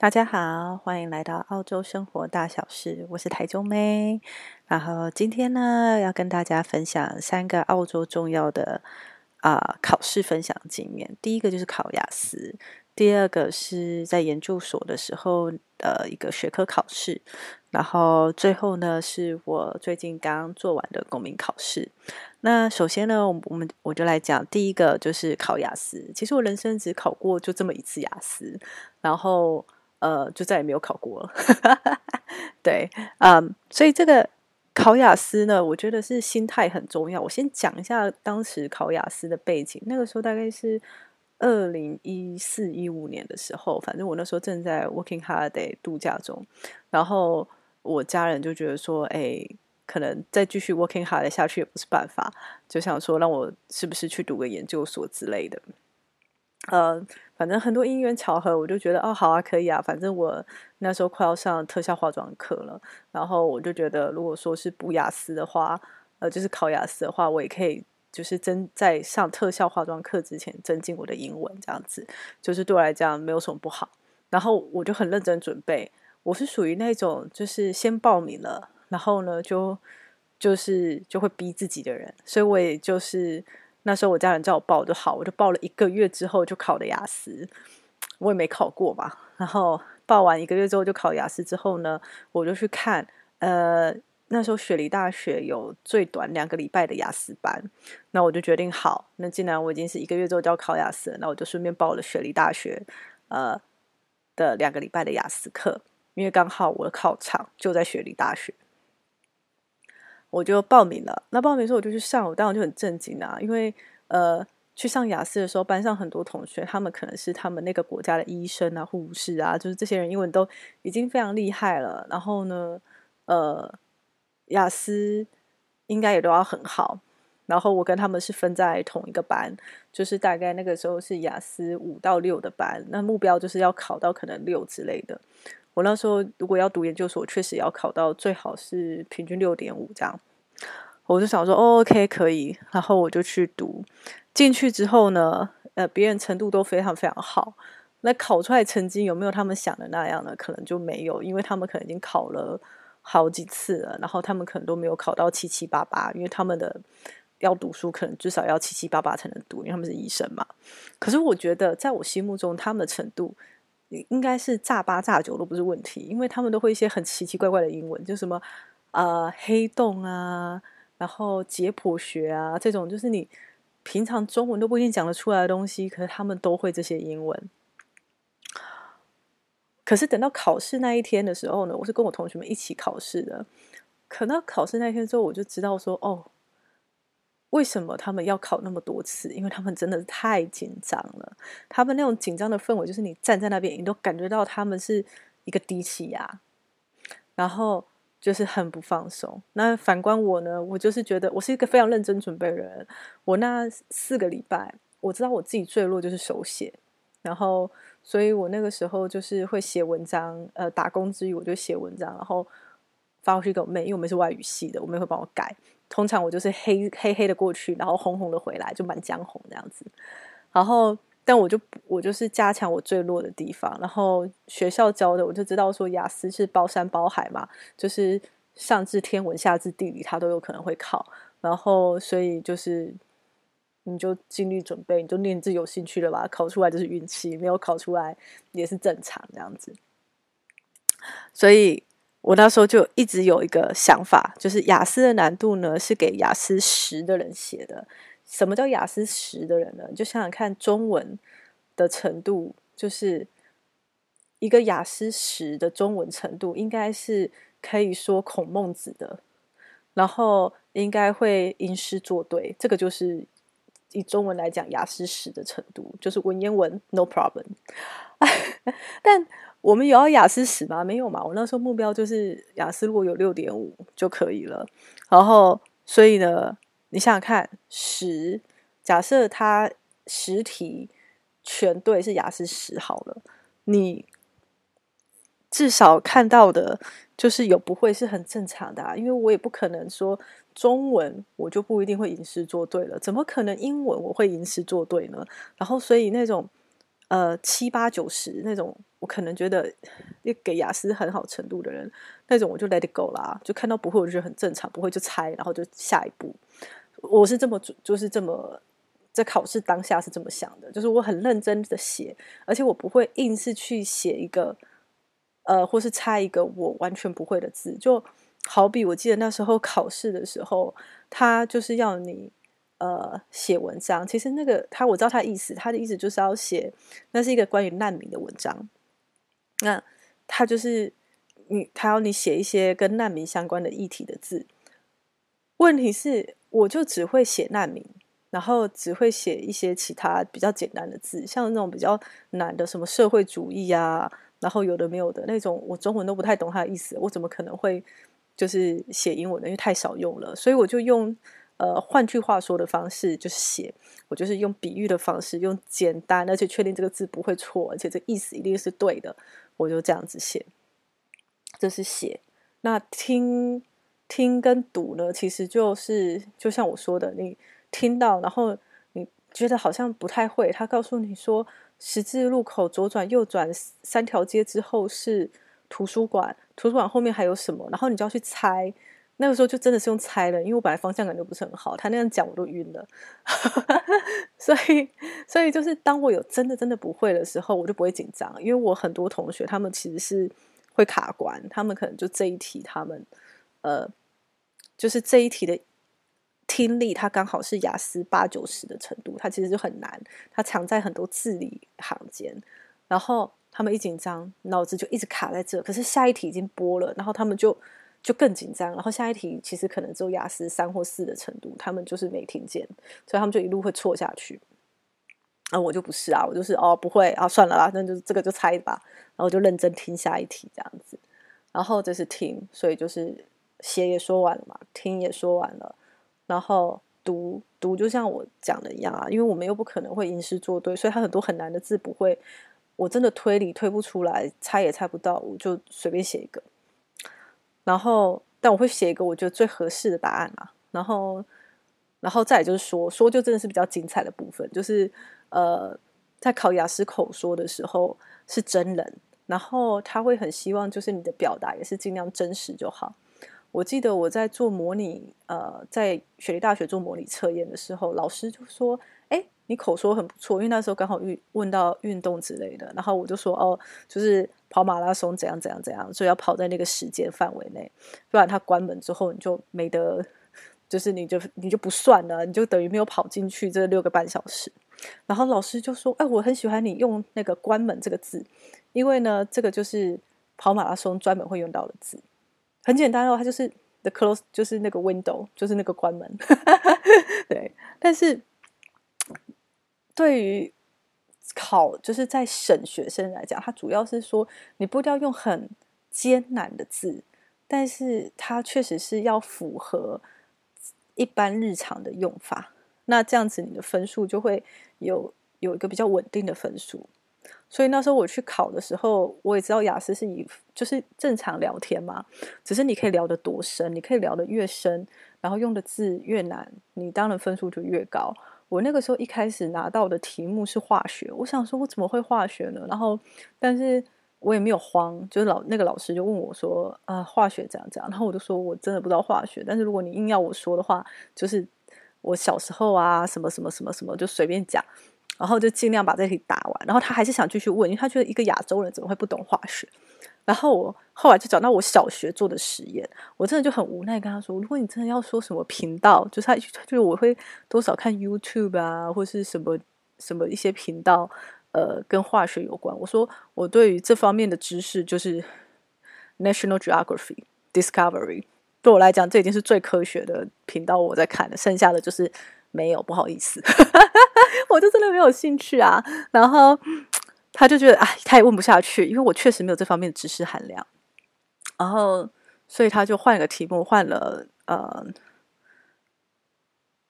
大家好，欢迎来到澳洲生活大小事，我是台中妹。然后今天呢，要跟大家分享三个澳洲重要的啊、考试分享经验。第一个就是考雅思，第二个是在研究所的时候的一个学科考试，然后最后呢，是我最近刚做完的公民考试。那首先呢，我们我就来讲第一个，就是考雅思。其实我人生只考过就这么一次雅思，然后。呃，就再也没有考过了。对，嗯，所以这个考雅思呢，我觉得是心态很重要。我先讲一下当时考雅思的背景。那个时候大概是二零一四一五年的时候，反正我那时候正在 working holiday 度假中，然后我家人就觉得说，哎，可能再继续 working holiday 下去也不是办法，就想说让我是不是去读个研究所之类的。呃，反正很多因缘巧合，我就觉得哦，好啊，可以啊。反正我那时候快要上特效化妆课了，然后我就觉得，如果说是补雅思的话，呃，就是考雅思的话，我也可以就是增在上特效化妆课之前增进我的英文，这样子，就是对我来讲没有什么不好。然后我就很认真准备，我是属于那种就是先报名了，然后呢就就是就会逼自己的人，所以我也就是。那时候我家人叫我报就好，我就报了一个月之后就考的雅思，我也没考过嘛。然后报完一个月之后就考雅思之后呢，我就去看，呃，那时候雪梨大学有最短两个礼拜的雅思班，那我就决定好，那既然我已经是一个月之后就要考雅思了，那我就顺便报了雪梨大学呃的两个礼拜的雅思课，因为刚好我的考场就在雪梨大学。我就报名了。那报名时候我就去上，我当然就很震惊啊，因为呃，去上雅思的时候，班上很多同学，他们可能是他们那个国家的医生啊、护士啊，就是这些人英文都已经非常厉害了。然后呢，呃，雅思应该也都要很好。然后我跟他们是分在同一个班，就是大概那个时候是雅思五到六的班，那目标就是要考到可能六之类的。我那时候如果要读研究所，确实要考到最好是平均六点五这样。我就想说，哦，OK，可以，然后我就去读。进去之后呢，呃，别人程度都非常非常好，那考出来成绩有没有他们想的那样呢？可能就没有，因为他们可能已经考了好几次了，然后他们可能都没有考到七七八八，因为他们的要读书可能至少要七七八八才能读，因为他们是医生嘛。可是我觉得，在我心目中，他们的程度。应该是炸八炸九都不是问题，因为他们都会一些很奇奇怪怪的英文，就什么呃黑洞啊，然后解剖学啊这种，就是你平常中文都不一定讲得出来的东西，可是他们都会这些英文。可是等到考试那一天的时候呢，我是跟我同学们一起考试的，可能考试那天之后，我就知道说哦。为什么他们要考那么多次？因为他们真的太紧张了。他们那种紧张的氛围，就是你站在那边，你都感觉到他们是一个低气压，然后就是很不放松。那反观我呢，我就是觉得我是一个非常认真准备的人。我那四个礼拜，我知道我自己最弱就是手写，然后所以我那个时候就是会写文章。呃，打工之余我就写文章，然后发过去给我妹，因为我们是外语系的，我妹会帮我改。通常我就是黑黑黑的过去，然后红红的回来，就满江红这样子。然后，但我就我就是加强我最弱的地方。然后学校教的，我就知道说雅思是包山包海嘛，就是上至天文，下至地理，它都有可能会考。然后，所以就是你就尽力准备，你就念自己有兴趣的吧。考出来就是运气，没有考出来也是正常这样子。所以。我那时候就一直有一个想法，就是雅思的难度呢是给雅思十的人写的。什么叫雅思十的人呢？就想想看，中文的程度，就是一个雅思十的中文程度，应该是可以说孔孟子的，然后应该会吟诗作对。这个就是以中文来讲，雅思十的程度，就是文言文 no problem。但我们有要雅思十吗？没有嘛。我那时候目标就是雅思如果有六点五就可以了。然后，所以呢，你想想看，十，假设它十题全对是雅思十好了，你至少看到的就是有不会是很正常的啊。因为我也不可能说中文我就不一定会吟诗作对了，怎么可能英文我会吟诗作对呢？然后，所以那种。呃七八九十那种，我可能觉得给雅思很好程度的人，那种我就 let it go 啦，就看到不会我就觉得很正常，不会就猜，然后就下一步。我是这么就是这么在考试当下是这么想的，就是我很认真的写，而且我不会硬是去写一个呃，或是猜一个我完全不会的字，就好比我记得那时候考试的时候，他就是要你。呃，写文章，其实那个他我知道他的意思，他的意思就是要写，那是一个关于难民的文章。那他就是你，他要你写一些跟难民相关的议题的字。问题是，我就只会写难民，然后只会写一些其他比较简单的字，像那种比较难的什么社会主义啊，然后有的没有的那种，我中文都不太懂他的意思，我怎么可能会就是写英文的？因为太少用了，所以我就用。呃，换句话说的方式就是写，我就是用比喻的方式，用简单而且确定这个字不会错，而且这意思一定是对的，我就这样子写。这是写。那听听跟读呢，其实就是就像我说的，你听到，然后你觉得好像不太会，他告诉你说十字路口左转右转三条街之后是图书馆，图书馆后面还有什么？然后你就要去猜。那个时候就真的是用猜的，因为我本来方向感就不是很好，他那样讲我都晕了，所以所以就是当我有真的真的不会的时候，我就不会紧张，因为我很多同学他们其实是会卡关，他们可能就这一题他们呃就是这一题的听力，他刚好是雅思八九十的程度，他其实就很难，他藏在很多字里行间，然后他们一紧张，脑子就一直卡在这，可是下一题已经播了，然后他们就。就更紧张，然后下一题其实可能只有雅思三或四的程度，他们就是没听见，所以他们就一路会错下去。啊，我就不是啊，我就是哦不会啊，算了啦，那就这个就猜吧，然后就认真听下一题这样子。然后这是听，所以就是写也说完了嘛，听也说完了，然后读读就像我讲的一样啊，因为我们又不可能会吟诗作对，所以他很多很难的字不会，我真的推理推不出来，猜也猜不到，我就随便写一个。然后，但我会写一个我觉得最合适的答案嘛。然后，然后再就是说，说就真的是比较精彩的部分，就是呃，在考雅思口说的时候是真人，然后他会很希望就是你的表达也是尽量真实就好。我记得我在做模拟，呃，在雪梨大学做模拟测验的时候，老师就说：“。”你口说很不错，因为那时候刚好遇问到运动之类的，然后我就说哦，就是跑马拉松怎样怎样怎样，所以要跑在那个时间范围内，不然他关门之后你就没得，就是你就你就不算了，你就等于没有跑进去这六个半小时。然后老师就说，哎，我很喜欢你用那个关门这个字，因为呢，这个就是跑马拉松专门会用到的字，很简单哦，它就是 the close，就是那个 window，就是那个关门，对，但是。对于考就是在审学生来讲，他主要是说你不要用很艰难的字，但是它确实是要符合一般日常的用法。那这样子你的分数就会有有一个比较稳定的分数。所以那时候我去考的时候，我也知道雅思是以就是正常聊天嘛，只是你可以聊得多深，你可以聊得越深，然后用的字越难，你当然分数就越高。我那个时候一开始拿到的题目是化学，我想说我怎么会化学呢？然后，但是我也没有慌，就是老那个老师就问我说：“啊，化学怎样怎样？”然后我就说：“我真的不知道化学，但是如果你硬要我说的话，就是我小时候啊，什么什么什么什么，就随便讲，然后就尽量把这题答完。”然后他还是想继续问，因为他觉得一个亚洲人怎么会不懂化学？然后我后来就找到我小学做的实验，我真的就很无奈跟他说：“如果你真的要说什么频道，就是他就是我会多少看 YouTube 啊，或是什么什么一些频道，呃，跟化学有关。”我说我对于这方面的知识就是 National Geography Discovery，对我来讲这已经是最科学的频道我在看的，剩下的就是没有，不好意思，我就真的没有兴趣啊。然后。他就觉得哎，他也问不下去，因为我确实没有这方面的知识含量。然后，所以他就换了个题目，换了呃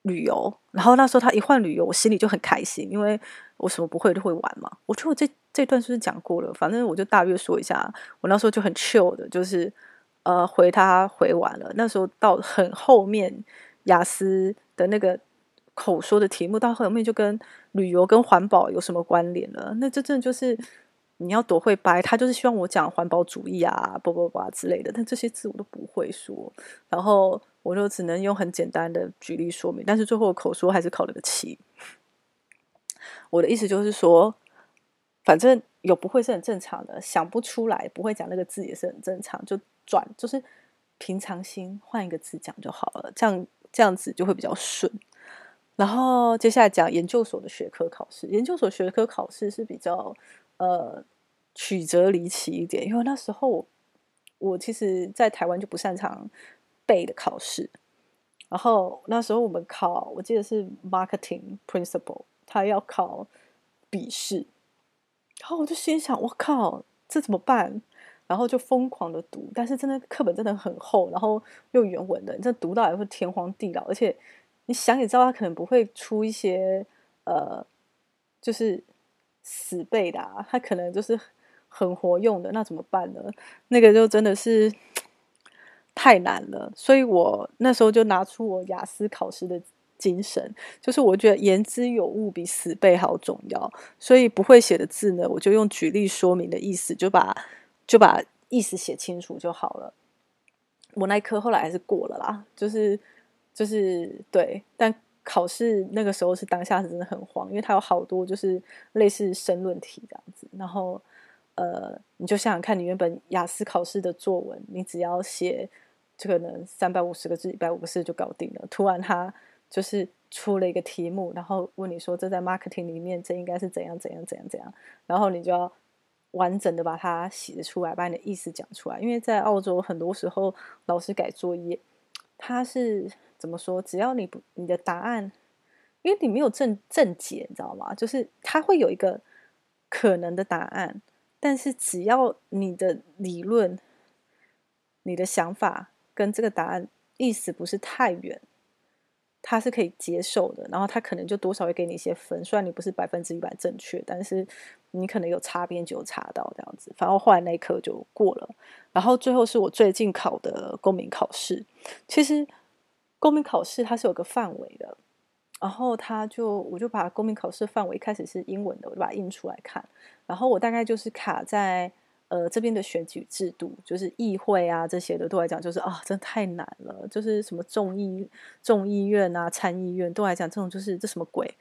旅游。然后那时候他一换旅游，我心里就很开心，因为我什么不会就会玩嘛。我觉得我这这段是不是讲过了？反正我就大约说一下。我那时候就很 chill 的，就是呃回他回完了。那时候到很后面雅思的那个口说的题目，到后面就跟旅游跟环保有什么关联了？那这真的就是你要多会掰，他就是希望我讲环保主义啊，不不不之类的，但这些字我都不会说，然后我就只能用很简单的举例说明，但是最后口说还是考了个七。我的意思就是说，反正有不会是很正常的，想不出来不会讲那个字也是很正常，就转就是平常心换一个字讲就好了，这样这样子就会比较顺。然后接下来讲研究所的学科考试，研究所学科考试是比较呃曲折离奇一点，因为那时候我，其实在台湾就不擅长背的考试，然后那时候我们考，我记得是 marketing principle，他要考笔试，然后我就心想，我靠，这怎么办？然后就疯狂的读，但是真的课本真的很厚，然后又原文的，你这读到也会天荒地老，而且。你想也知道，他可能不会出一些呃，就是死背的，他可能就是很活用的，那怎么办呢？那个就真的是太难了，所以我那时候就拿出我雅思考试的精神，就是我觉得言之有物比死背好重要，所以不会写的字呢，我就用举例说明的意思，就把就把意思写清楚就好了。我那一科后来还是过了啦，就是。就是对，但考试那个时候是当下是真的很慌，因为它有好多就是类似申论题这样子。然后呃，你就想想看，你原本雅思考试的作文，你只要写这个能三百五十个字、一百五个字就搞定了。突然他就是出了一个题目，然后问你说这在 marketing 里面这应该是怎样怎样怎样怎样，然后你就要完整的把它写出来，把你的意思讲出来。因为在澳洲很多时候老师改作业，他是。怎么说？只要你不你的答案，因为你没有正正解，你知道吗？就是它会有一个可能的答案，但是只要你的理论、你的想法跟这个答案意思不是太远，它是可以接受的。然后它可能就多少会给你一些分，虽然你不是百分之一百正确，但是你可能有擦边就有擦到这样子。反正后来那一科就过了。然后最后是我最近考的公民考试，其实。公民考试它是有个范围的，然后他就我就把公民考试范围一开始是英文的，我就把它印出来看，然后我大概就是卡在。呃，这边的选举制度，就是议会啊这些的，对我来讲就是啊、真的太难了。就是什么众议众议院啊、参议院，对我来讲这种就是这什么鬼。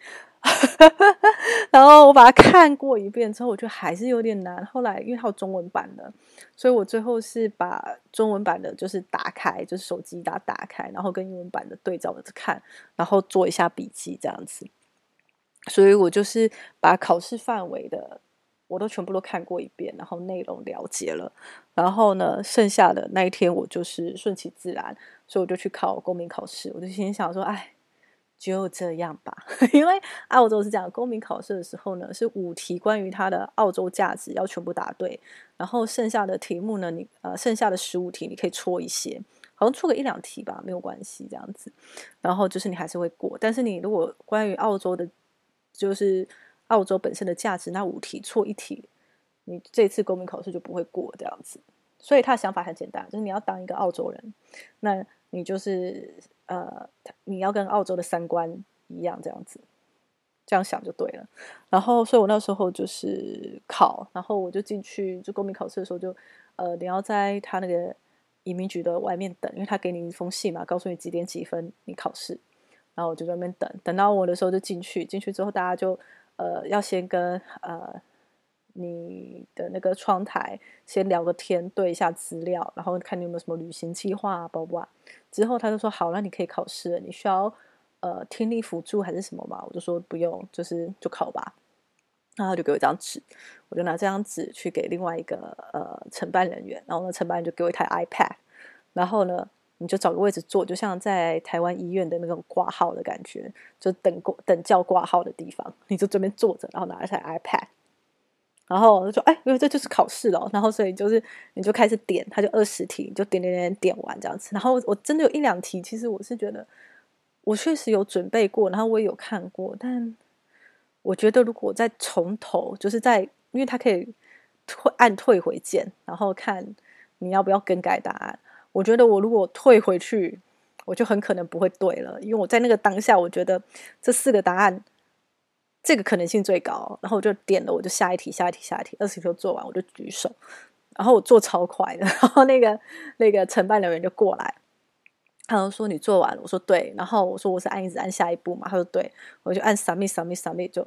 然后我把它看过一遍之后，我觉得还是有点难。后来因为它有中文版的，所以我最后是把中文版的，就是打开，就是手机打打开，然后跟英文版的对照着看，然后做一下笔记这样子。所以我就是把考试范围的。我都全部都看过一遍，然后内容了解了，然后呢，剩下的那一天我就是顺其自然，所以我就去考公民考试。我就心想说，哎，就这样吧，因为澳洲是这样，公民考试的时候呢，是五题关于它的澳洲价值要全部答对，然后剩下的题目呢，你呃，剩下的十五题你可以错一些，好像错个一两题吧，没有关系这样子。然后就是你还是会过，但是你如果关于澳洲的，就是。澳洲本身的价值，那五题错一题，你这次公民考试就不会过这样子。所以他的想法很简单，就是你要当一个澳洲人，那你就是呃，你要跟澳洲的三观一样这样子，这样想就对了。然后，所以我那时候就是考，然后我就进去，就公民考试的时候就呃，你要在他那个移民局的外面等，因为他给你一封信嘛，告诉你几点几分你考试。然后我就在那边等，等到我的时候就进去，进去之后大家就。呃，要先跟呃你的那个窗台先聊个天，对一下资料，然后看你有没有什么旅行计划啊，包不啊？之后他就说好，那你可以考试。你需要呃听力辅助还是什么吗？我就说不用，就是就考吧。然后他就给我一张纸，我就拿这张纸去给另外一个呃承办人员，然后呢承办人就给我一台 iPad，然后呢。你就找个位置坐，就像在台湾医院的那种挂号的感觉，就等过等叫挂号的地方，你就这边坐着，然后拿一台 iPad，然后就说：“哎，因为这就是考试了。”然后所以就是你就开始点，他就二十题，你就点点点点完这样子。然后我真的有一两题，其实我是觉得我确实有准备过，然后我也有看过，但我觉得如果再从头，就是在因为他可以退按退回键，然后看你要不要更改答案。我觉得我如果退回去，我就很可能不会对了，因为我在那个当下，我觉得这四个答案这个可能性最高。然后我就点了，我就下一题，下一题，下一题，二十题做完，我就举手。然后我做超快的，然后那个那个承办人员就过来，他就说你做完了，我说对。然后我说我是按一直按下一步嘛，他说对，我就按 submit submit submit 就。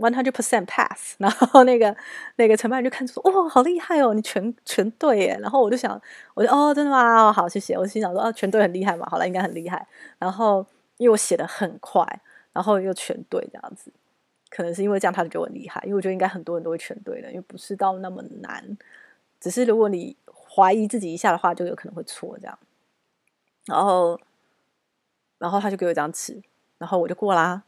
One hundred percent pass，然后那个那个承办人就看出说，哇，好厉害哦，你全全对耶。然后我就想，我就哦，真的吗？哦，好，谢谢。我心想说，啊，全对很厉害嘛，好了，应该很厉害。然后因为我写的很快，然后又全对这样子，可能是因为这样，他就觉得我厉害。因为我觉得应该很多人都会全对的，因为不是到那么难，只是如果你怀疑自己一下的话，就有可能会错这样。然后，然后他就给我一张纸，然后我就过啦。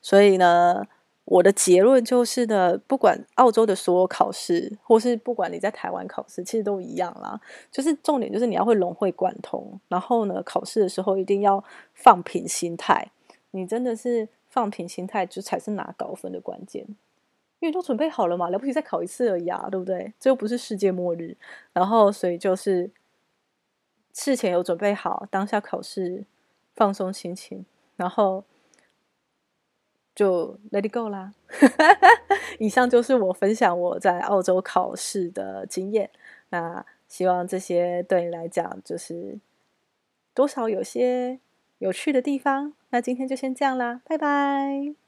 所以呢。我的结论就是呢，不管澳洲的所有考试，或是不管你在台湾考试，其实都一样啦。就是重点就是你要会融会贯通，然后呢，考试的时候一定要放平心态。你真的是放平心态，就才是拿高分的关键。因为都准备好了嘛，了不起再考一次而已啊，对不对？这又不是世界末日。然后所以就是事前有准备好，当下考试放松心情，然后。就 let it go 啦。以上就是我分享我在澳洲考试的经验。那希望这些对你来讲，就是多少有些有趣的地方。那今天就先这样啦，拜拜。